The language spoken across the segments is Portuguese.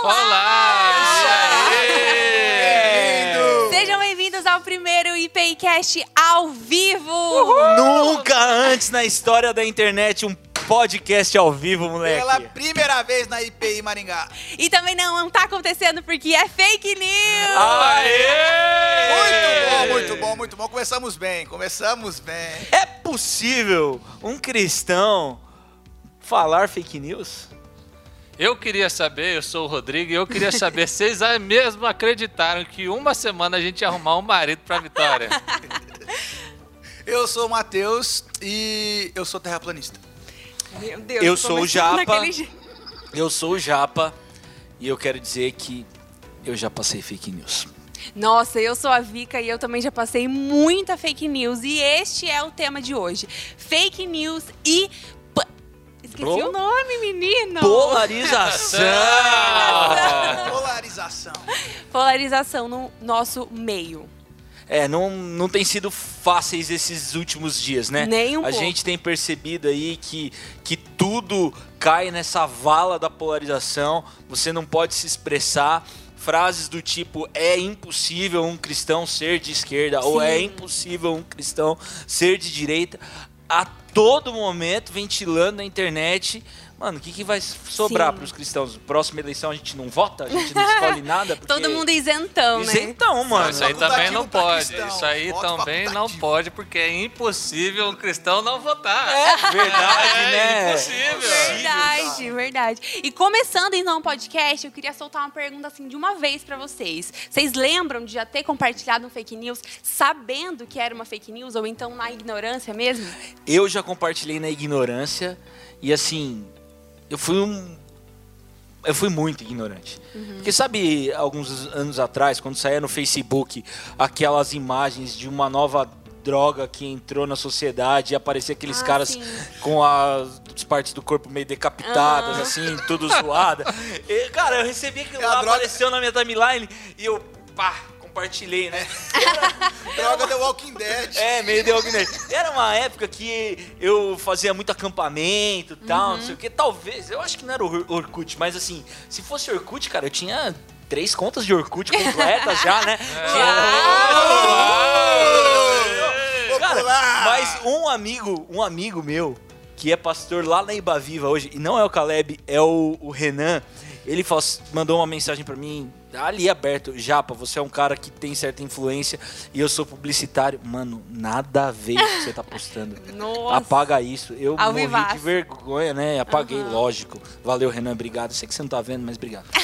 Olá! Bem-vindo! Sejam bem-vindos ao primeiro IPIcast ao vivo! Nunca antes na história da internet um podcast ao vivo, moleque. Pela primeira vez na IPI Maringá. E também não, não tá acontecendo porque é fake news! Aê! Muito bom, muito bom, muito bom. Começamos bem, começamos bem. É possível um cristão falar fake news? Eu queria saber, eu sou o Rodrigo, e eu queria saber se vocês aí mesmo acreditaram que uma semana a gente ia arrumar um marido pra Vitória. Eu sou o Matheus e eu sou terraplanista. Meu Deus, Eu sou o Japa. Eu sou o Japa e eu quero dizer que eu já passei fake news. Nossa, eu sou a Vika e eu também já passei muita fake news. E este é o tema de hoje: fake news e. Esqueci Bro? o nome, menino! Polarização! Polarização. Polarização no nosso meio. É, não, não tem sido fáceis esses últimos dias, né? Nem um A pouco. gente tem percebido aí que, que tudo cai nessa vala da polarização. Você não pode se expressar. Frases do tipo é impossível um cristão ser de esquerda ou Sim. é impossível um cristão ser de direita. A todo momento ventilando na internet. Mano, o que, que vai sobrar para os cristãos? Próxima eleição a gente não vota? A gente não escolhe nada? porque- Todo mundo isentão, né? Isentão, mano. Isso aí também não pode. cristão. Isso aí Voto também não pode, porque é impossível um cristão não votar. É verdade, É né? impossível. Verdade, verdade. E começando então o podcast, eu queria soltar uma pergunta assim de uma vez pra vocês. Vocês lembram de já ter compartilhado um fake news sabendo que era uma fake news ou então na ignorância mesmo? Eu já compartilhei na ignorância e assim, eu fui um. Eu fui muito ignorante. Porque sabe, alguns anos atrás, quando saía no Facebook aquelas imagens de uma nova droga que entrou na sociedade e aparecia aqueles Ah, caras sim. com as partes do corpo meio decapitadas, assim, tudo zoada. E, cara, eu recebi aquilo É lá, droga- apareceu na minha timeline e eu, pá, compartilhei, né? Droga The Walking Dead. É, meio The Walking Dead. Era uma época que eu fazia muito acampamento e tal, não sei o que. Talvez, eu acho que não era o Or- Orkut, mas assim, se fosse Orkut, cara, eu tinha três contas de Orkut completas já, né? Tinha- Cara, mas um amigo, um amigo meu, que é pastor lá na Ibaviva hoje, e não é o Caleb, é o, o Renan, ele falou- mandou uma mensagem pra mim, ali aberto, Japa, você é um cara que tem certa influência e eu sou publicitário. Mano, nada a ver com o que você tá postando. Nossa. Apaga isso. Eu Ao morri vivaço. de vergonha, né? Apaguei, lógico. Valeu, Renan, obrigado. Sei que você não tá vendo, mas obrigado.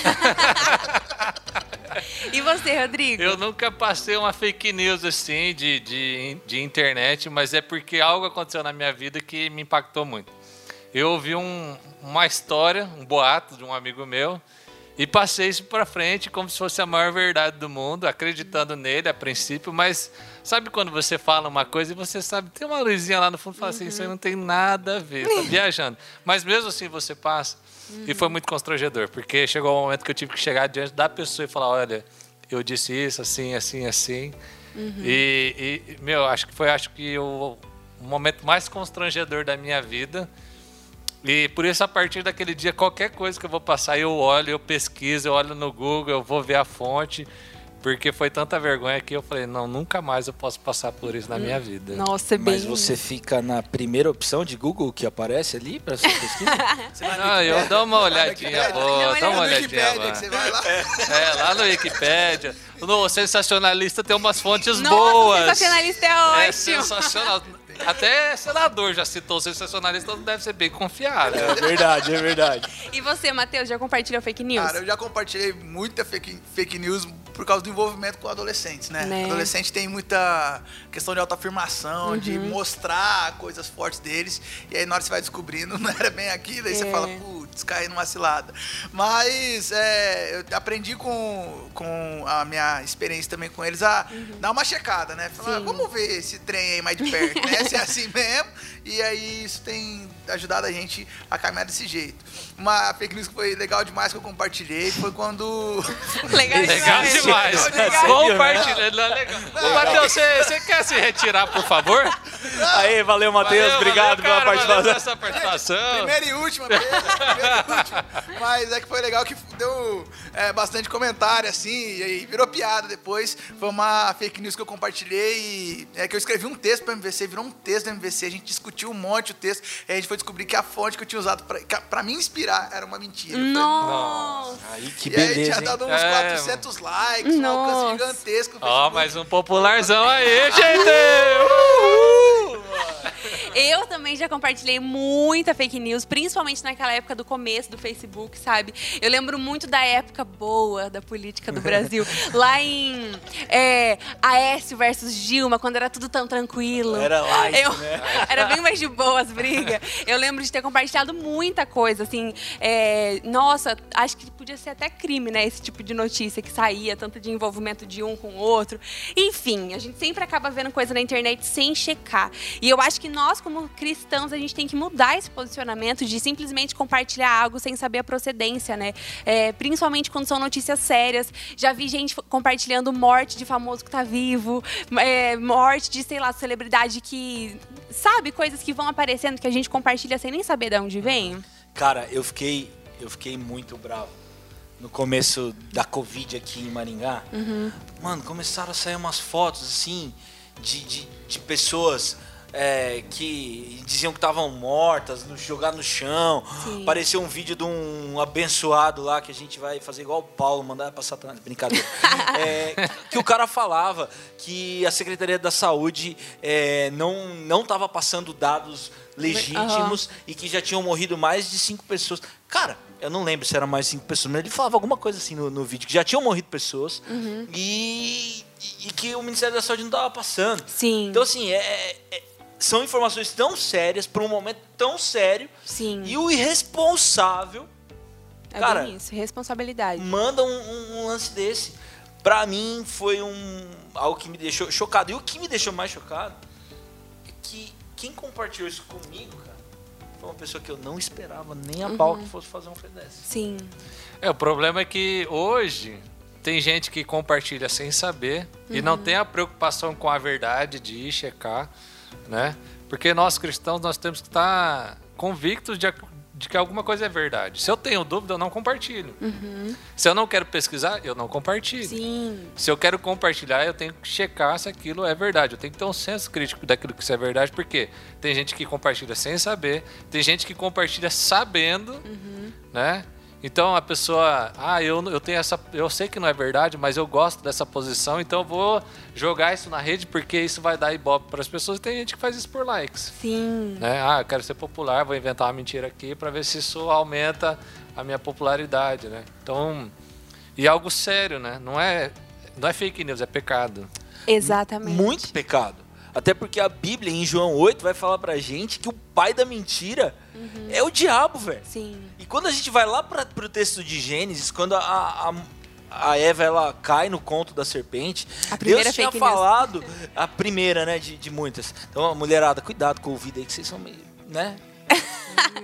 E você, Rodrigo? Eu nunca passei uma fake news assim de, de, de internet, mas é porque algo aconteceu na minha vida que me impactou muito. Eu ouvi um- uma história, um boato de um amigo meu, e passei isso pra frente como se fosse a maior verdade do mundo, acreditando nele a princípio, mas sabe quando você fala uma coisa e você sabe, tem uma luzinha lá no fundo e fala assim, isso aí não tem nada a ver, tá viajando. Mas mesmo assim você passa, e foi muito constrangedor, porque chegou um momento que eu tive que chegar diante da pessoa e falar, olha, eu disse isso, assim, assim, assim. E, e, meu, acho que foi acho que o, o momento mais constrangedor da minha vida. E por isso, a partir daquele dia, qualquer coisa que eu vou passar, eu olho, eu pesquiso, eu olho no Google, eu vou ver a fonte. Porque foi tanta vergonha que eu falei, não, nunca mais eu posso passar por isso na minha vida. Nossa, é bem. Mas você fica na primeira opção de Google que aparece ali pra sua pesquisa? Você vai no Não, eu dou uma olhadinha, Não, dá uma É olhadinha Wikipédia lá. que você vai lá. É, lá no Wikipedia. No Sensacionalista tem umas fontes Nossa, boas. sensacionalista é É ótimo. sensacional. Até senador já citou o sensacionalista, então deve ser bem confiável. é verdade, é verdade. E você, Matheus, já compartilhou fake news? Cara, eu já compartilhei muita fake, fake news por causa do envolvimento com adolescentes, né? Né. Adolescente tem muita questão de autoafirmação, de Uhum. mostrar coisas fortes deles. E aí na hora você vai descobrindo, não era bem aquilo, aí você É. fala, putz, caí numa cilada. Mas é, eu aprendi com, com a minha experiência também com eles a dar uma checada, né? Falar, Sim. vamos ver esse trem aí mais de perto, né? Se é assim mesmo. E aí isso tem ajudado a gente a caminhar desse jeito. Uma fake news que foi legal demais que eu compartilhei foi quando. Legal, Legal demais. demais. Legal. Compartilha. Não, legal. Ô, Matheus, você, você quer se retirar, por favor? Aí, valeu, Matheus. Valeu, Obrigado valeu, cara, pela valeu participação. essa participação. Primeira e última, vez, primeira e última. Mas é que foi legal que deu é, bastante comentário, assim, e aí virou piada depois. Foi uma fake news que eu compartilhei e é que eu escrevi um texto para MVC, virou um texto da MVC, a gente discutiu um monte o texto, e a gente foi descobrir que a fonte que eu tinha usado pra me inspirar era uma mentira. Nossa. Aí, que e aí beleza, tinha dado uns É, 400 likes, um alcance Nossa. gigantesco. no Ó, Facebook. mais um popularzão aí, gente! Eu também já compartilhei muita fake news, principalmente naquela época do começo do Facebook, sabe? Eu lembro muito da época boa da política do Brasil. lá em é, Aécio versus Dilma, quando era tudo tão tranquilo. Era Eu- né? Era bem mais de boa as brigas. Eu lembro de ter compartilhado muita coisa, assim. é, nossa, acho que podia ser até crime, né? Esse tipo de notícia que saía, tanto de envolvimento de um com o outro. Enfim, a gente sempre acaba vendo coisa na internet sem checar. E eu acho que nós, como cristãos, a gente tem que mudar esse posicionamento de simplesmente compartilhar algo sem saber a procedência, né? É, principalmente quando são notícias sérias. Já vi gente compartilhando morte de famoso que tá vivo, é, morte de, sei lá, celebridade que. Sabe, coisas que vão aparecendo que a gente compartilha sem nem saber de onde vem? Cara, eu fiquei, eu fiquei muito bravo. No começo da Covid aqui em Maringá, mano, começaram a sair umas fotos assim de, de, de pessoas é, que diziam que estavam mortas, no, jogar no chão. Sim. Apareceu um vídeo de um abençoado lá que a gente vai fazer igual o Paulo, mandar pra Satanás. Brincadeira. É, que o cara falava que a Secretaria da Saúde é, não, não tava passando dados legítimos e que já tinham morrido mais de cinco pessoas. Cara, eu não lembro se eram mais cinco pessoas, mas ele falava alguma coisa assim no, no vídeo, que já tinham morrido pessoas e, e que o Ministério da Saúde não estava passando. Sim. Então, assim, é- é- são informações tão sérias para um momento tão sério Sim. e o irresponsável é cara, bem isso, responsabilidade. manda um, um- um lance desse. Pra mim foi um algo que me deixou chocado. E o que me deixou mais chocado é que quem compartilhou isso comigo, cara, foi uma pessoa que eu não esperava nem a pau que fosse fazer um filme desse. Sim. É, o problema é que hoje tem gente que compartilha sem saber e não tem a preocupação com a verdade de ir checar, né? Porque nós cristãos nós temos que estar convictos de, de que alguma coisa é verdade. Se eu tenho dúvida, eu não compartilho. Se eu não quero pesquisar, eu não compartilho. Sim. Se eu quero compartilhar, eu tenho que checar se aquilo é verdade. Eu tenho que ter um senso crítico daquilo que isso é verdade, porque tem gente que compartilha sem saber, tem gente que compartilha sabendo, né? Então a pessoa, ah, eu, eu tenho essa, eu sei que não é verdade, mas eu gosto dessa posição, então eu vou jogar isso na rede porque isso vai dar ibope para as pessoas. E tem gente que faz isso por likes, Sim. né? Ah, eu quero ser popular, vou inventar uma mentira aqui para ver se isso aumenta a minha popularidade, né? Então, e algo sério, né? Não é, não é fake news, é pecado. Exatamente. Muito pecado. Até porque a Bíblia, em João 8, vai falar pra gente que o pai da mentira é o diabo, velho. Sim. E quando a gente vai lá para pro texto de Gênesis, quando a, a, a Eva ela cai no conto da serpente, A primeira Deus tinha falado, a primeira, né, de, de muitas. Então, a mulherada, cuidado com o ouvido aí, que vocês são meio, né?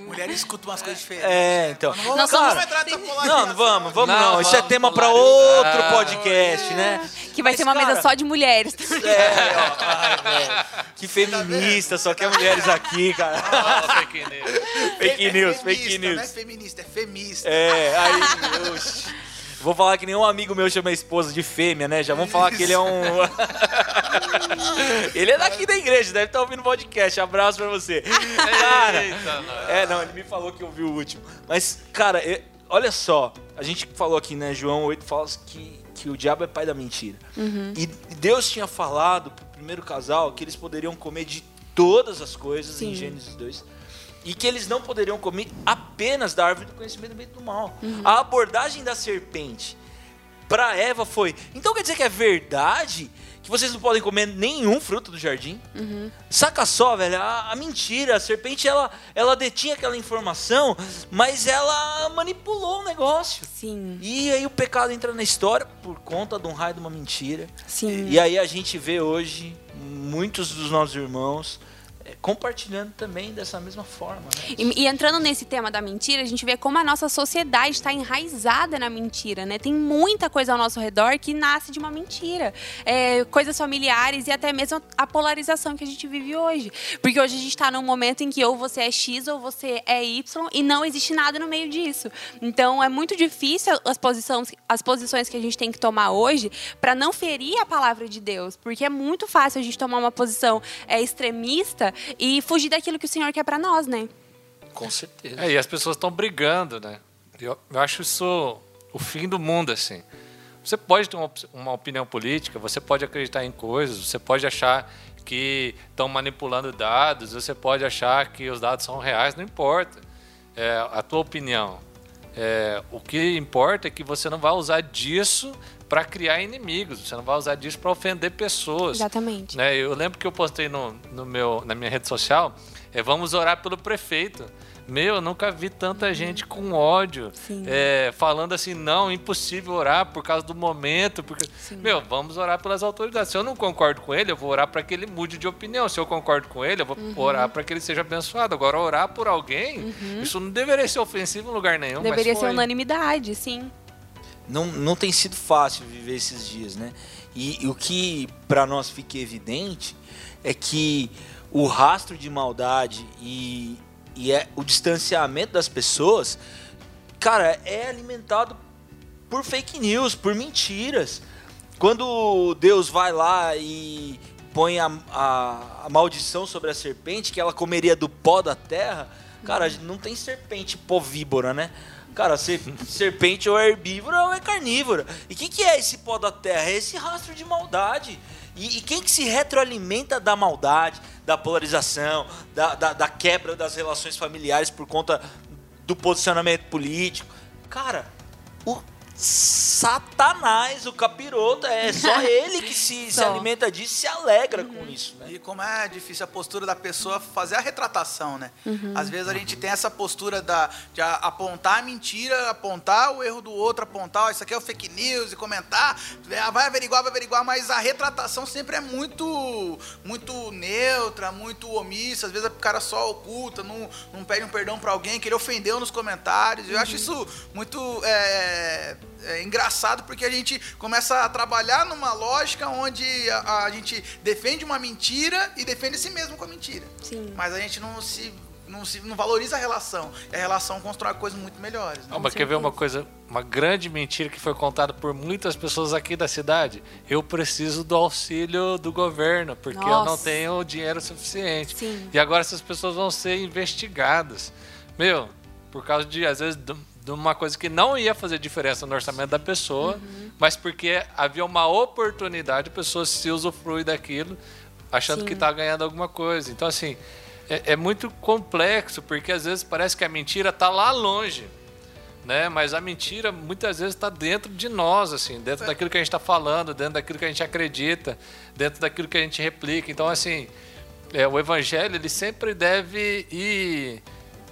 Mulher escuta umas coisas diferentes. É, então. Não vamos, Nós não somos- vamos entrar nessa Não, vamos, vamos não. Não, Isso é tema para outro podcast, né? Que vai Mas, ser uma cara, mesa só de mulheres. É, ó, ai, velho. Que feminista, só quer mulheres aqui, cara. Ó, fake news. fake É news, feminista, fake Não é news. feminista, é femista. É, aí, oxi. Vou falar que nenhum amigo meu chama a esposa de fêmea, né? Já vamos falar que ele é um. ele é daqui da igreja, deve estar ouvindo o podcast. Abraço pra você. Cara, Eita, é, não, ele me falou que ouviu o último. Mas, cara, é- olha só. A gente falou aqui, né? João 8 fala que, que o diabo é pai da mentira. E Deus tinha falado pro primeiro casal que eles poderiam comer de todas as coisas em Sim. Gênesis 2. E que eles não poderiam comer apenas da árvore do conhecimento do bem e do mal. A abordagem da serpente para Eva foi: então quer dizer que é verdade que vocês não podem comer nenhum fruto do jardim? Saca só, velho, a, a mentira, a serpente ela, ela detinha aquela informação, mas ela manipulou o negócio. Sim. E aí o pecado entra na história por conta de um raio de uma mentira. Sim. E aí a gente vê hoje muitos dos nossos irmãos compartilhando também dessa mesma forma. Né? E, e, entrando nesse tema da mentira, a gente vê como a nossa sociedade está enraizada na mentira, né? Tem muita coisa ao nosso redor que nasce de uma mentira. É, coisas familiares e até mesmo a polarização que a gente vive hoje. Porque hoje a gente está num momento em que ou você é X ou você é Y e não existe nada no meio disso. Então é muito difícil as posições, as posições que a gente tem que tomar hoje para não ferir a palavra de Deus. Porque é muito fácil a gente tomar uma posição é, extremista e fugir daquilo que o Senhor quer para nós, né? Com certeza. É, e as pessoas estão brigando, né? Eu, eu, acho isso o fim do mundo, assim. Você pode ter uma, uma opinião política, você pode acreditar em coisas, você pode achar que estão manipulando dados, você pode achar que os dados são reais, não importa. É, a tua opinião. É, o que importa é que você não vai usar disso para criar inimigos, você não vai usar disso para ofender pessoas. Exatamente. Né? Eu lembro que eu postei no, no meu, na minha rede social, é, vamos orar pelo prefeito. Meu, eu nunca vi tanta uhum. gente com ódio, é, falando assim, não, impossível orar por causa do momento. Porque... Meu, vamos orar pelas autoridades. Se eu não concordo com ele, eu vou orar para que ele mude de opinião. Se eu concordo com ele, eu vou uhum. orar para que ele seja abençoado. Agora, orar por alguém, uhum. isso não deveria ser ofensivo em lugar nenhum. Deveria ser unanimidade, sim não, não tem sido fácil viver esses dias, né? E, e o que para nós fica evidente é que o rastro de maldade e, e é, o distanciamento das pessoas, cara, é alimentado por fake news, por mentiras. Quando Deus vai lá e põe a, a, a maldição sobre a serpente, que ela comeria do pó da terra, cara, não tem serpente povíbora, né? Cara, serpente ou é herbívora ou é carnívora. E o que, que é esse pó da terra? É esse rastro de maldade. E, e quem que se retroalimenta da maldade, da polarização, da, da, da quebra das relações familiares por conta do posicionamento político? Cara, o Satanás, o capiroto, é só ele que se, se alimenta disso e se alegra uhum. com isso. Né? E como é difícil a postura da pessoa fazer a retratação, né? Uhum. Às vezes a gente tem essa postura da, de apontar a mentira, apontar o erro do outro, apontar, oh, isso aqui é o fake news e comentar, é, vai averiguar, vai averiguar, mas a retratação sempre é muito, muito neutra, muito omissa. Às vezes o cara só oculta, não, não pede um perdão para alguém que ele ofendeu nos comentários. Eu uhum. acho isso muito. É, é engraçado porque a gente começa a trabalhar numa lógica onde a, a gente defende uma mentira e defende si mesmo com a mentira. Sim. Mas a gente não se não, se, não valoriza a relação. E a relação constrói coisas muito melhores. Né? Não, mas quer ver uma coisa, uma grande mentira que foi contada por muitas pessoas aqui da cidade? Eu preciso do auxílio do governo, porque Nossa. eu não tenho dinheiro suficiente. Sim. E agora essas pessoas vão ser investigadas. Meu, por causa de, às vezes, de uma coisa que não ia fazer diferença no orçamento da pessoa, uhum. mas porque havia uma oportunidade, a pessoa se usufrui daquilo, achando Sim. que está ganhando alguma coisa. Então, assim, é, é, muito complexo, porque às vezes parece que a mentira está lá longe. Né? Mas a mentira muitas vezes está dentro de nós, assim, dentro é. daquilo que a gente está falando, dentro daquilo que a gente acredita, dentro daquilo que a gente replica. Então, assim, é, o evangelho ele sempre deve ir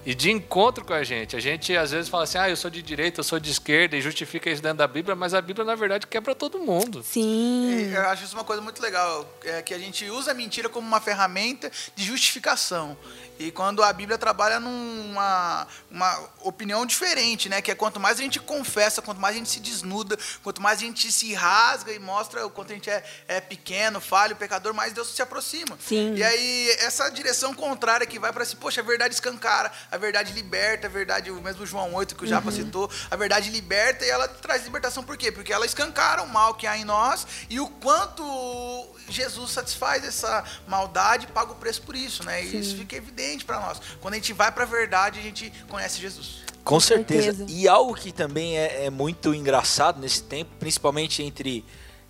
e de encontro com a gente. A gente às vezes fala assim, ah, eu sou de direita, eu sou de esquerda, e justifica isso dentro da Bíblia, mas a Bíblia, na verdade, quebra todo mundo. Sim. Eu acho isso uma coisa muito legal, é que a gente usa a mentira como uma ferramenta de justificação. E quando a Bíblia trabalha numa uma opinião diferente, né? Que é quanto mais a gente confessa, quanto mais a gente se desnuda, quanto mais a gente se rasga e mostra o quanto a gente é, é pequeno, falho, pecador, mais Deus se aproxima. Sim. E aí, essa direção contrária que vai para si, poxa, a verdade escancara, a verdade liberta, a verdade, o mesmo João 8 que o Japa uhum. citou, a verdade liberta e ela traz libertação por quê? Porque ela escancara o mal que há em nós e o quanto Jesus satisfaz essa maldade, paga o preço por isso, né? E isso fica evidente para nós. Quando a gente vai para a verdade, a gente conhece Jesus. Com certeza. certeza. E algo que também é, é, muito engraçado nesse tempo, principalmente entre,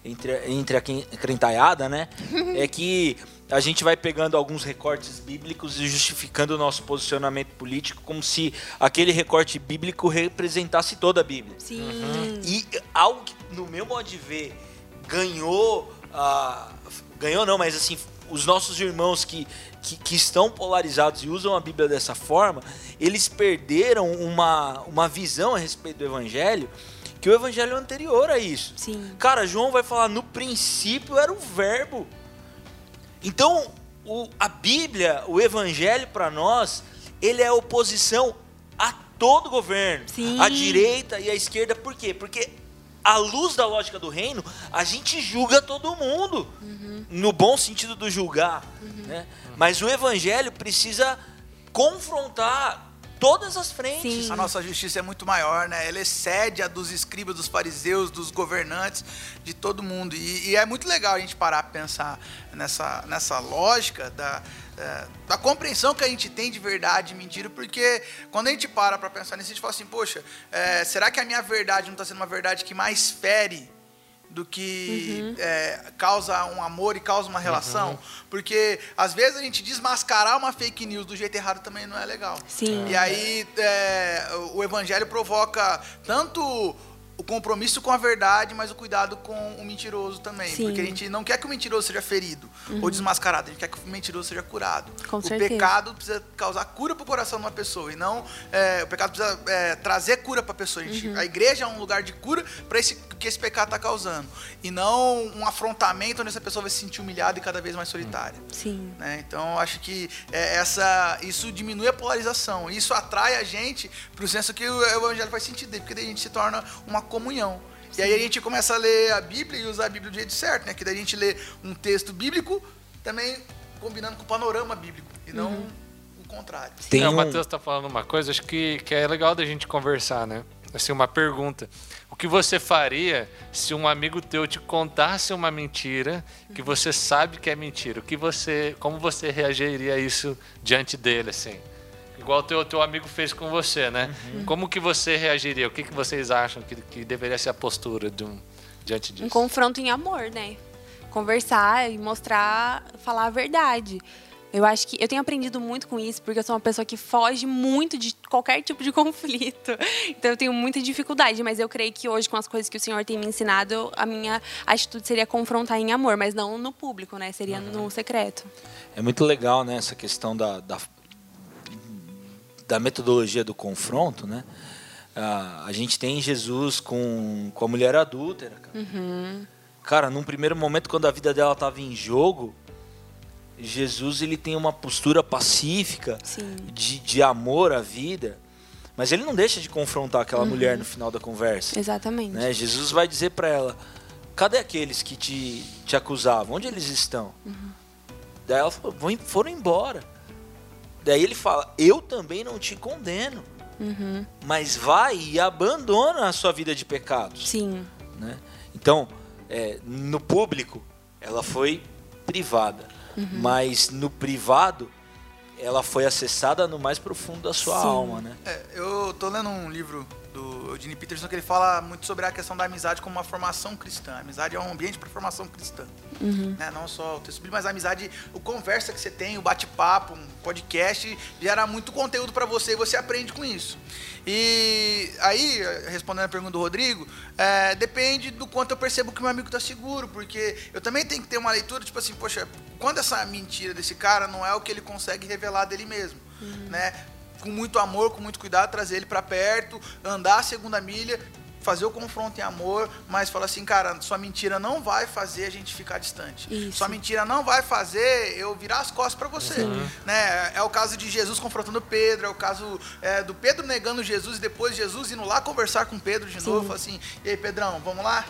entre, entre a crentaiada, né? é que a gente vai pegando alguns recortes bíblicos e justificando o nosso posicionamento político como se aquele recorte bíblico representasse toda a Bíblia. Sim. Uhum. E algo que, no meu modo de ver, ganhou ah, ganhou não, mas assim, os nossos irmãos que, que, que, estão polarizados e usam a Bíblia dessa forma, eles perderam uma, uma visão a respeito do Evangelho que o Evangelho é anterior a isso. Sim. Cara, João vai falar, no princípio era o verbo. Então, o, a Bíblia, o Evangelho para nós, ele é oposição a todo governo, Sim. à direita e à esquerda. Por quê? Porque à luz da lógica do reino, a gente julga todo mundo, no bom sentido do julgar, né? Mas o Evangelho precisa confrontar todas as frentes. Sim. A nossa justiça é muito maior, né? Ela excede a dos escribas, dos fariseus, dos governantes, de todo mundo. E, e é muito legal a gente parar para pensar nessa, nessa lógica da, é, da compreensão que a gente tem de verdade e mentira, porque quando a gente para para pensar nisso, a gente fala assim, poxa, é, será que a minha verdade não está sendo uma verdade que mais fere do que é, causa um amor e causa uma relação. Porque, às vezes, a gente desmascarar uma fake news do jeito errado também não é legal. Sim. E aí, é, o evangelho provoca tanto compromisso com a verdade, mas o cuidado com o mentiroso também. Sim. Porque a gente não quer que o mentiroso seja ferido ou desmascarado, a gente quer que o mentiroso seja curado. Com o certeza. pecado precisa causar cura para o coração de uma pessoa, e não é, o pecado precisa é, trazer cura para a pessoa. A, gente- a igreja é um lugar de cura para esse que esse pecado está causando, e não um afrontamento onde essa pessoa vai se sentir humilhada e cada vez mais solitária. Sim. né? Então, eu acho que é, essa, isso diminui a polarização. Isso atrai a gente para o senso que o evangelho faz sentido, porque daí a gente se torna uma comunhão. E aí a gente começa a ler a Bíblia e usar a Bíblia do jeito certo, né? Que daí a gente lê um texto bíblico também combinando com o panorama bíblico, e não o contrário. Tem é, um- o Matheus tá falando uma coisa, acho que, que é legal da gente conversar, né? Assim, uma pergunta. O que você faria se um amigo teu te contasse uma mentira que você sabe que é mentira? O que você, como você reagiria a isso diante dele, assim? Igual o teu, teu amigo fez com você, né? Como que você reagiria? O que, que vocês acham que, que deveria ser a postura de um, diante Um disso? confronto em amor, né? Conversar e mostrar, falar a verdade. Eu acho que eu tenho aprendido muito com isso, porque eu sou uma pessoa que foge muito de qualquer tipo de conflito. Então eu tenho muita dificuldade, mas eu creio que hoje, com as coisas que o Senhor tem me ensinado, a minha atitude seria confrontar em amor, mas não no público, né? Seria no secreto. É muito legal, né, essa questão da, da, da metodologia do confronto, né? Ah, a gente tem Jesus com, com a mulher adúltera, cara. Cara, num primeiro momento, quando a vida dela estava em jogo, Jesus ele tem uma postura pacífica Sim. de, de amor à vida, mas ele não deixa de confrontar aquela mulher no final da conversa. Exatamente. né? Jesus vai dizer para ela: cadê aqueles que te, te acusavam? Onde eles estão? Daí ela falou: "Vão em- foram embora. Daí ele fala: eu também não te condeno, Uhum. mas vai e abandona a sua vida de pecados. Sim. né? Então, é, no público, ela foi privada, Uhum. mas no privado, ela foi acessada no mais profundo da sua Sim. alma, né? É, eu tô lendo um livro do Eugene Peterson que ele fala muito sobre a questão da amizade como uma formação cristã. A amizade é um ambiente para formação cristã. Né? Não só o texto bíblico, mas a amizade, o conversa que você tem, o bate-papo, um podcast, gera muito conteúdo para você e você aprende com isso. E aí, respondendo a pergunta do Rodrigo, é, depende do quanto eu percebo que meu amigo tá seguro, porque eu também tenho que ter uma leitura, tipo assim, poxa, quando essa mentira desse cara não é o que ele consegue revelar dele mesmo, né? Com muito amor, com muito cuidado, trazer ele para perto, andar a segunda milha, fazer o confronto em amor, mas falar assim, cara, sua mentira não vai fazer a gente ficar distante. Isso. Sua mentira não vai fazer eu virar as costas para você. Né? É o caso de Jesus confrontando Pedro, é o caso é, do Pedro negando Jesus e depois Jesus indo lá conversar com Pedro de novo, falar assim, e aí Pedrão, vamos lá?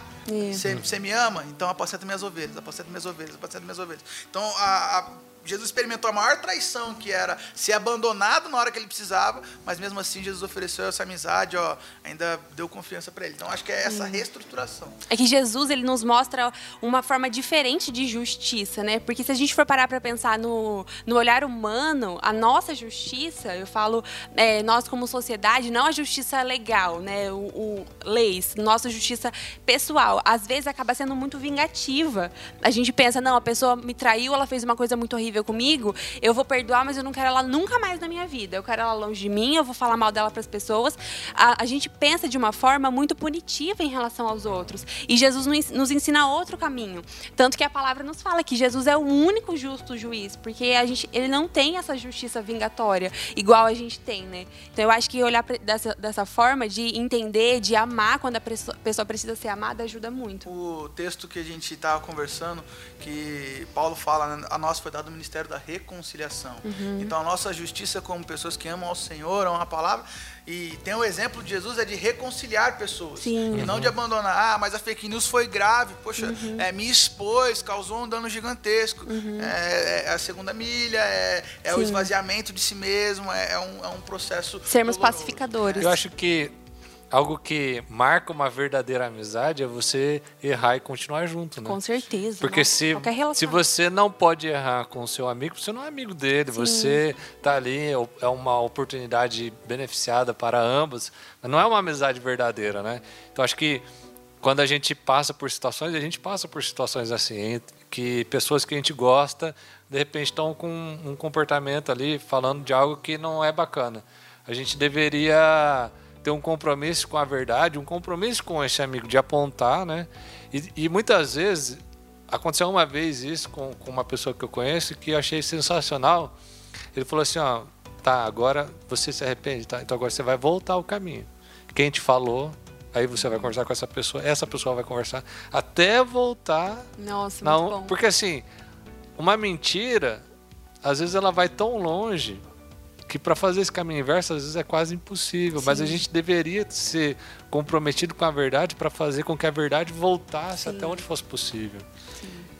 Você você me ama? Então apacenta minhas ovelhas, apacenta minhas ovelhas, apacenta minhas ovelhas. Então a- a- Jesus experimentou a maior traição que era ser abandonado na hora que ele precisava, mas mesmo assim Jesus ofereceu essa amizade, ó, ainda deu confiança para ele. Então acho que é essa reestruturação. É que Jesus ele nos mostra uma forma diferente de justiça, né? Porque se a gente for parar para pensar no, no olhar humano, a nossa justiça, eu falo, é, nós como sociedade, não a justiça legal, né? O, o leis, nossa justiça pessoal, às vezes acaba sendo muito vingativa. A gente pensa, não, a pessoa me traiu, ela fez uma coisa muito horrível comigo, eu vou perdoar, mas eu não quero ela nunca mais na minha vida. Eu quero ela longe de mim, eu vou falar mal dela para as pessoas. A, a gente pensa de uma forma muito punitiva em relação aos outros. E Jesus nos ensina outro caminho. Tanto que a palavra nos fala que Jesus é o único justo juiz, porque a gente, ele não tem essa justiça vingatória igual a gente tem, né? Então eu acho que olhar dessa, dessa forma de entender, de amar quando a pessoa, precisa ser amada, ajuda muito. O texto que a gente estava conversando, que Paulo fala, a nós foi dado ministério da reconciliação. Então a nossa justiça como pessoas que amam ao Senhor, amam a palavra, e tem o exemplo de Jesus é de reconciliar pessoas. Sim. E não de abandonar. Ah, mas a fake news foi grave. Poxa, é, me expôs, causou um dano gigantesco. É, é a segunda milha, é, é o esvaziamento de si mesmo, é, é um, é um processo. Sermos doloroso. pacificadores. Eu acho que algo que marca uma verdadeira amizade é você errar e continuar junto, né? Com certeza. Porque Nossa, se, se você não pode errar com o seu amigo, você não é amigo dele. Você tá ali, é uma oportunidade beneficiada para ambos. Mas não é uma amizade verdadeira, né? Então acho que quando a gente passa por situações, a gente passa por situações assim, que pessoas que a gente gosta, de repente estão com um comportamento ali, falando de algo que não é bacana. A gente deveria ter um compromisso com a verdade, um compromisso com esse amigo de apontar, né? E, e muitas vezes aconteceu uma vez isso com, com uma pessoa que eu conheço que eu achei sensacional. Ele falou assim, ó, tá, agora você se arrepende, tá? Então agora você vai voltar ao caminho. Quem te falou, aí você vai conversar com essa pessoa, essa pessoa vai conversar até voltar Nossa, na muito bom. Porque assim, uma mentira, às vezes ela vai tão longe que para fazer esse caminho inverso às vezes é quase impossível, mas a Sim. gente deveria ser comprometido com a verdade para fazer com que a verdade voltasse Sim. até onde fosse possível.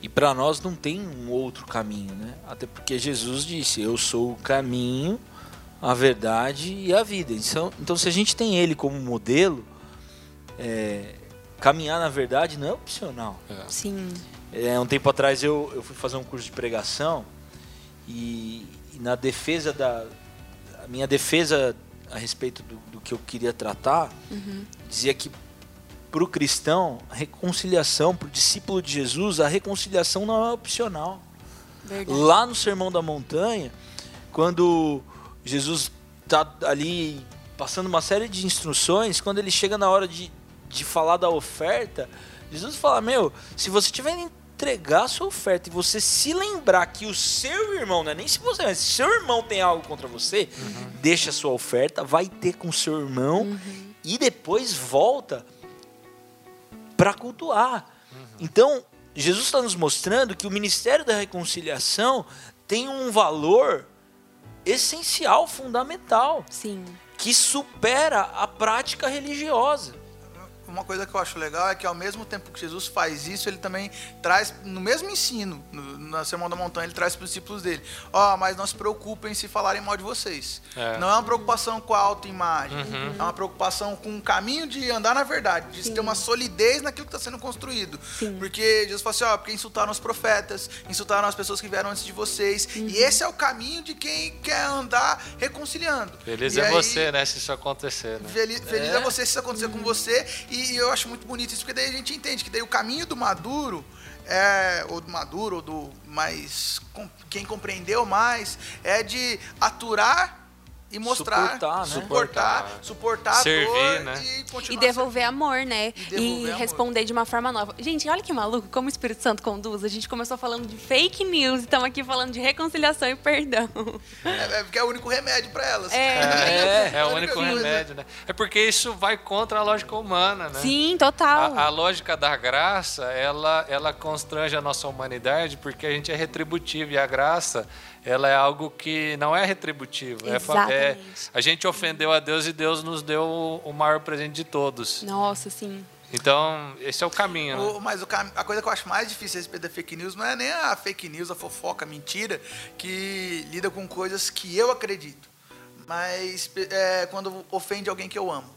E para nós não tem um outro caminho, né? Até porque Jesus disse: Eu sou o caminho, a verdade e a vida. Então, então se a gente tem ele como modelo, é, caminhar na verdade não é opcional. Sim. É, um tempo atrás eu, eu fui fazer um curso de pregação e, e na defesa da. A minha defesa a respeito do, do que eu queria tratar dizia que para o cristão, a reconciliação, para o discípulo de Jesus, a reconciliação não é opcional. Verdade. Lá no Sermão da Montanha, quando Jesus está ali passando uma série de instruções, quando ele chega na hora de, de falar da oferta, Jesus fala: Meu, se você tiver entregar a sua oferta e você se lembrar que o seu irmão, não é nem se você, mas se seu irmão tem algo contra você, deixa a sua oferta, vai ter com o seu irmão e depois volta para cultuar. Então, Jesus está nos mostrando que o ministério da reconciliação tem um valor essencial, fundamental, Sim. que supera a prática religiosa. Uma coisa que eu acho legal é que ao mesmo tempo que Jesus faz isso, ele também traz, no mesmo ensino, no, na Sermão da Montanha, ele traz para os discípulos dele: Ó, mas não se preocupem se falarem mal de vocês. É. Não é uma preocupação com a autoimagem, é uma preocupação com o caminho de andar na verdade, de Sim. ter uma solidez naquilo que está sendo construído. Sim. Porque Jesus fala assim: ó, porque insultaram os profetas, insultaram as pessoas que vieram antes de vocês, Uhum. e esse é o caminho de quem quer andar reconciliando. Feliz E é aí- você, né, se isso acontecer, né? Feliz, feliz é. É. você se isso acontecer com você. E, e eu acho muito bonito isso, porque daí a gente entende que daí o caminho do maduro, é, ou do maduro, ou do mais. com- quem compreendeu mais, é de aturar e mostrar. Suportar, né? Suportar, suportar a Servir, dor né? e continuar. E devolver amor, né? E devolver amor. responder de uma forma nova. Gente, olha que maluco como o Espírito Santo conduz. A gente começou falando de fake news e estamos aqui falando de reconciliação e perdão. É, é porque é o único remédio para elas. É. É, é a o único coisa. remédio, né? É porque isso vai contra a lógica humana, né? Sim, total. A, a lógica da graça, ela, ela constrange a nossa humanidade porque a gente é retributivo e a graça, ela é algo que não é retributivo. É É, Exatamente. a gente ofendeu a Deus e Deus nos deu o, maior presente de todos. Nossa, sim. Então, esse é o caminho. né? O- mas o a coisa que eu acho mais difícil a respeito da fake news não é nem a fake news, a fofoca, a mentira, que lida com coisas que eu acredito. Mas é, quando ofende alguém que eu amo.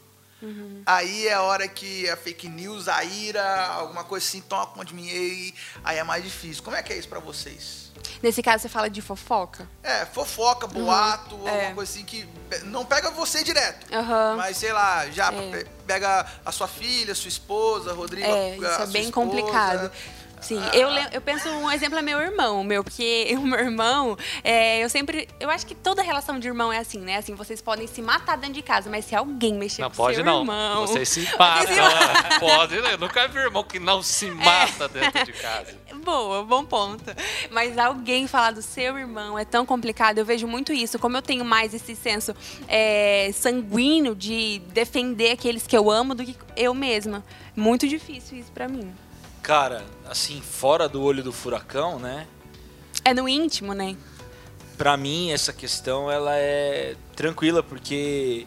Aí é a hora que a fake news, a ira, alguma coisa assim, toma conta de mim. E aí é mais difícil. Como é que é isso pra vocês? Nesse caso, você fala de fofoca? É, fofoca, boato, É. alguma coisa assim que não pega você direto. Aham. Mas, sei lá, já É. pe- pega a sua filha, sua esposa, Rodrigo. É, isso é bem esposa. complicado. Sim, eu, eu penso, um exemplo é meu irmão, meu, porque o meu irmão, é, eu sempre, eu acho que toda relação de irmão é assim, né? Assim, vocês podem se matar dentro de casa, mas se alguém mexer Não com pode seu não. irmão... Vocês se matam. Vocês se pode. Eu nunca vi irmão que não se É. mata dentro de casa. Boa, bom ponto. Mas alguém falar do seu irmão é tão complicado. Eu vejo muito isso. Como eu tenho mais esse senso é, sanguíneo de defender aqueles que eu amo do que eu mesma. Muito difícil isso pra mim. Cara, assim, fora do olho do furacão, né? É no íntimo, né? Pra mim, essa questão ela é tranquila, porque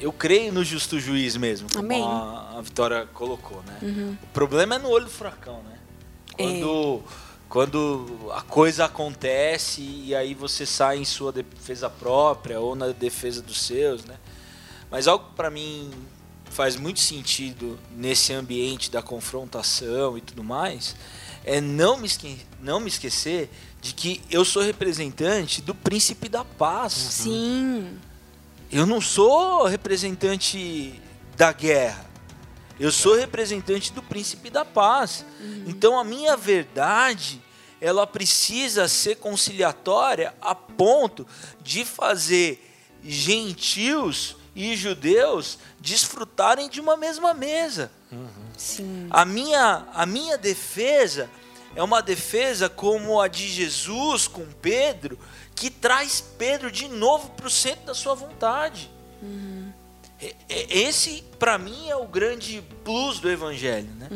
eu creio no justo juiz mesmo, como Amém. a, a Vitória colocou, né? O problema é no olho do furacão, né? Quando, quando a coisa acontece e aí você sai em sua defesa própria ou na defesa dos seus, né? Mas algo pra mim faz muito sentido nesse ambiente da confrontação e tudo mais é não me, esque não me esquecer de que eu sou representante do príncipe da paz. Sim. Eu não sou representante da guerra. Eu sou representante do príncipe da paz. Então a minha verdade, ela precisa ser conciliatória a ponto de fazer gentios e judeus desfrutarem de uma mesma mesa. Sim. A minha, a minha defesa é uma defesa como a de Jesus com Pedro, que traz Pedro de novo para o centro da sua vontade. E- e- Esse, para mim, é o grande plus do Evangelho. Né?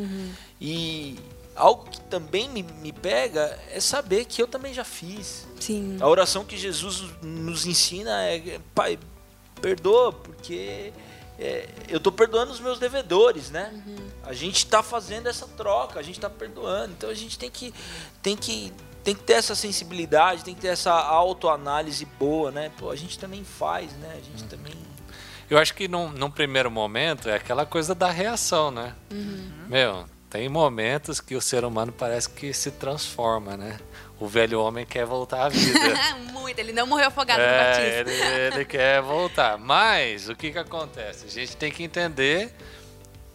E algo que também me, me pega é saber que eu também já fiz. Sim. A oração que Jesus nos ensina é: Pai, perdoa, porque é, eu estou perdoando os meus devedores, né? A gente está fazendo essa troca, a gente está perdoando. Então a gente tem que, tem que, tem que ter essa sensibilidade, tem que ter essa autoanálise boa, né? Pô, a gente também faz, né? A gente também. Eu acho que num, num primeiro momento é aquela coisa da reação, né? Meu, tem momentos que o ser humano parece que se transforma, né? O velho homem quer voltar à vida. Muito. Ele não morreu afogado no É, batismo. ele, ele quer voltar. Mas o que, que acontece? A gente tem que entender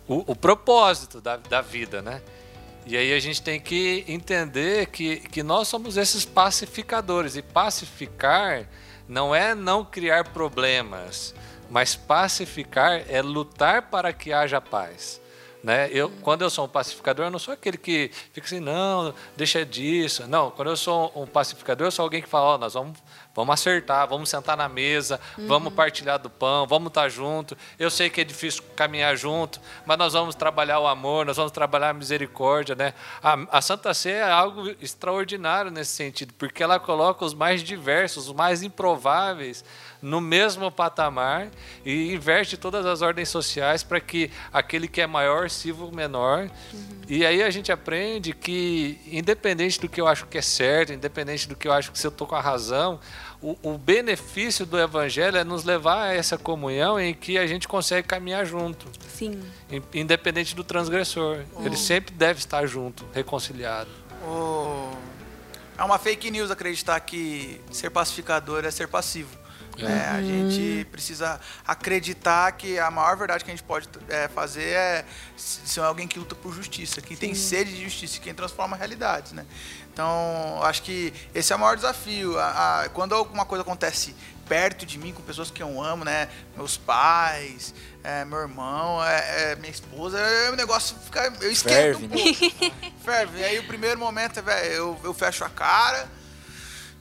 o, o propósito da, da vida, né? E aí a gente tem que entender que, que nós somos esses pacificadores. E pacificar não é não criar problemas, mas pacificar é lutar para que haja paz. Né? Eu, quando eu sou um pacificador, eu não sou aquele que fica assim, não, deixa disso. Não, quando eu sou um pacificador, eu sou alguém que fala, ó, nós vamos, vamos acertar, vamos sentar na mesa, vamos partilhar do pão, vamos estar junto. Eu sei que é difícil caminhar junto, mas nós vamos trabalhar o amor, nós vamos trabalhar a misericórdia, né? A, a Santa Ceia é algo extraordinário nesse sentido, porque ela coloca os mais diversos, os mais improváveis no mesmo patamar e inverte todas as ordens sociais para que aquele que é maior sirva o menor. E aí a gente aprende que, independente do que eu acho que é certo, independente do que eu acho que se eu estou com a razão, o, o benefício do evangelho é nos levar a essa comunhão em que a gente consegue caminhar junto, Sim. in- independente do transgressor. Ele sempre deve estar junto, reconciliado. O- É uma fake news acreditar que ser pacificador é ser passivo. Né? A gente precisa acreditar que a maior verdade que a gente pode é, fazer é ser alguém que luta por justiça, quem tem sede de justiça, quem transforma realidades, né? Então, acho que esse é o maior desafio. A- a- quando alguma coisa acontece perto de mim, com pessoas que eu amo, né? Meus pais, é, meu irmão, é, é, minha esposa, é, o negócio fica. Eu esquento Ferve, um né? pouco. Ferve. E aí o primeiro momento é, velho, eu, eu fecho a cara.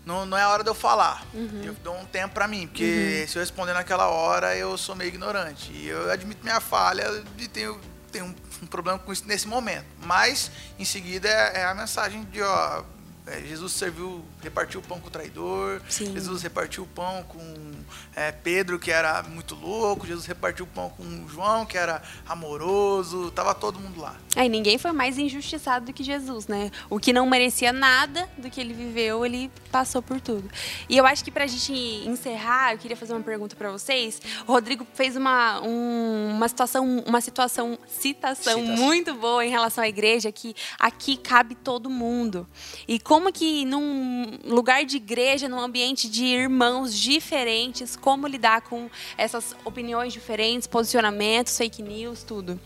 Não, não é a hora de eu falar. Eu dou um tempo pra mim, porque se eu responder naquela hora, eu sou meio ignorante. E eu admito minha falha e tenho, tenho um, um problema com isso nesse momento. Mas, em seguida, é, é a mensagem de, ó, é, Jesus serviu, repartiu o pão com o traidor. Sim. Jesus repartiu o pão com é, Pedro, que era muito louco. Jesus repartiu o pão com João, que era amoroso. Tava todo mundo lá. Aí ninguém foi mais injustiçado do que Jesus, né? O que não merecia nada do que ele viveu, ele passou por tudo. E eu acho que pra gente encerrar, eu queria fazer uma pergunta pra vocês. O Rodrigo fez uma, um- uma situação, uma situação, citação, Citação. muito boa em relação à igreja, que aqui cabe todo mundo. E como que num lugar de igreja, num ambiente de irmãos diferentes, como lidar com essas opiniões diferentes, posicionamentos, fake news, tudo.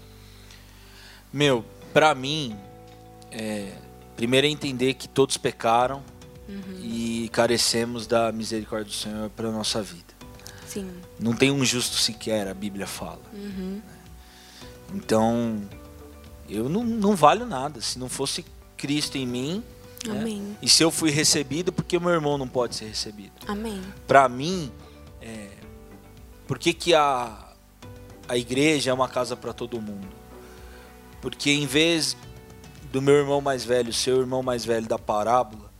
Meu, pra mim, é, primeiro é entender que todos pecaram e carecemos da misericórdia do Senhor para nossa vida. Sim. Não tem um justo sequer, a Bíblia fala. Então, eu não, não valho nada. Se não fosse Cristo em mim, né? E se eu fui recebido, por que meu irmão não pode ser recebido? Amém. Pra mim, é, por que, que a, a igreja é uma casa para todo mundo? Porque em vez do meu irmão mais velho ser o irmão mais velho da parábola,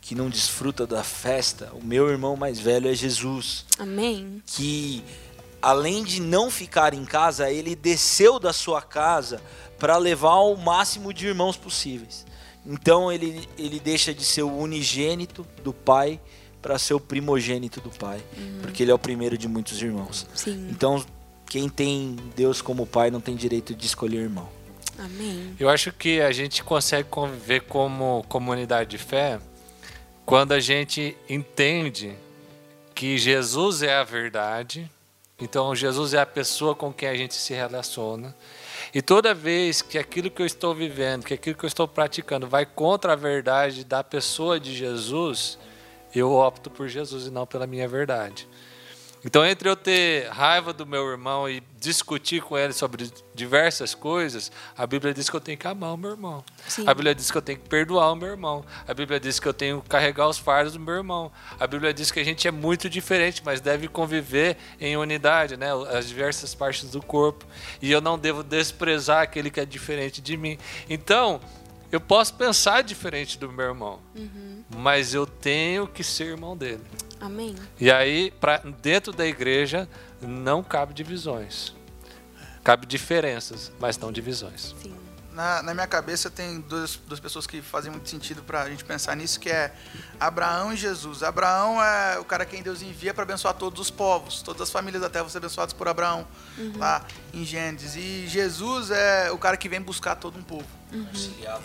que não desfruta da festa, o meu irmão mais velho é Jesus, Amém. que além de não ficar em casa, ele desceu da sua casa para levar o máximo de irmãos possíveis. Então ele, ele deixa de ser o unigênito do pai para ser o primogênito do pai, porque ele é o primeiro de muitos irmãos. Sim. Então, quem tem Deus como pai não tem direito de escolher irmão. Amém. Eu acho que a gente consegue conviver como comunidade de fé quando a gente entende que Jesus é a verdade, então Jesus é a pessoa com quem a gente se relaciona. E toda vez que aquilo que eu estou vivendo, que aquilo que eu estou praticando vai contra a verdade da pessoa de Jesus, eu opto por Jesus e não pela minha verdade. Então, entre eu ter raiva do meu irmão e discutir com ele sobre diversas coisas, a Bíblia diz que eu tenho que amar o meu irmão. Sim. A Bíblia diz que eu tenho que perdoar o meu irmão. A Bíblia diz que eu tenho que carregar os fardos do meu irmão. A Bíblia diz que a gente é muito diferente, mas deve conviver em unidade, né? As diversas partes do corpo. E eu não devo desprezar aquele que é diferente de mim. Então, eu posso pensar diferente do meu irmão, mas eu tenho que ser irmão dele. Amém. E aí, pra, dentro da igreja, não cabe divisões. Cabe diferenças, mas não divisões. Sim. Na, na minha cabeça tem duas, duas pessoas que fazem muito sentido pra gente pensar nisso, que é Abraão e Jesus. Abraão é o cara quem Deus envia para abençoar todos os povos, todas as famílias da terra vão ser abençoadas por Abraão, lá em Gênesis. E Jesus é o cara que vem buscar todo um povo.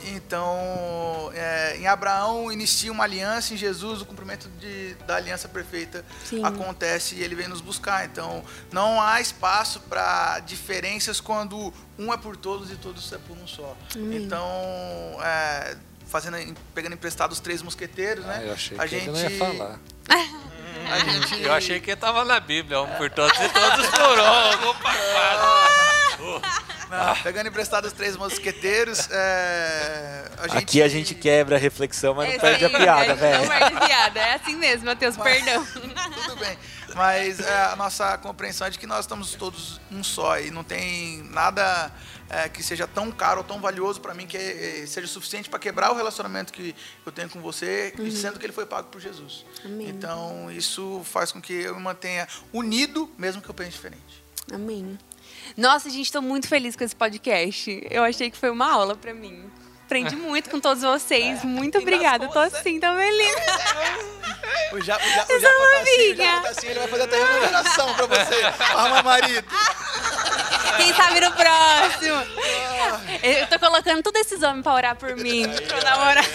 Então, é, em Abraão inicia uma aliança, em Jesus o cumprimento de, da aliança perfeita Sim. acontece e ele vem nos buscar. Então, não há espaço para diferenças quando um é por todos e todos é por um só. Então, é, fazendo, pegando emprestado os três mosqueteiros, né? Ah, eu achei a que gente, ele não ia falar. A gente, Eu achei que estava na Bíblia, um por todos e todos por um. Opa, não, pegando emprestado os três mosqueteiros, é, a gente, Aqui a gente quebra a reflexão, mas não É perde a aí, piada, a gente velho. Não perde a piada. É assim mesmo, Matheus, perdão. Tudo bem. Mas é, a nossa compreensão é de que nós estamos todos um só e não tem nada é, que seja tão caro ou tão valioso para mim que é, seja suficiente para quebrar o relacionamento que eu tenho com você, e sendo que ele foi pago por Jesus. Amém. Então isso faz com que eu me mantenha unido, mesmo que eu pense diferente. Amém. Nossa, gente, estou muito feliz com esse podcast. Eu achei que foi uma aula para mim. Aprendi muito com todos vocês. Muito E obrigada. Tô assim, tão feliz. O Japa, tá assim, tá assim, ele vai fazer até remuneração para você, arrumar marido. Quem sabe no próximo. Eu tô colocando todos esses homens pra orar por mim. Pra namorar.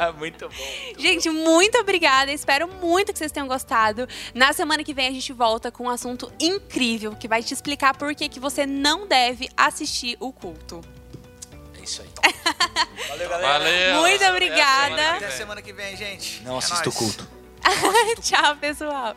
É muito bom. Gente, muito obrigada. Espero muito que vocês tenham gostado. Na semana que vem a gente volta com um assunto incrível que vai te explicar por que, que você não deve assistir o culto. É isso aí. Valeu, galera. Valeu. Muito obrigada. Até semana que vem, gente. Não É assista o culto. Tchau, pessoal.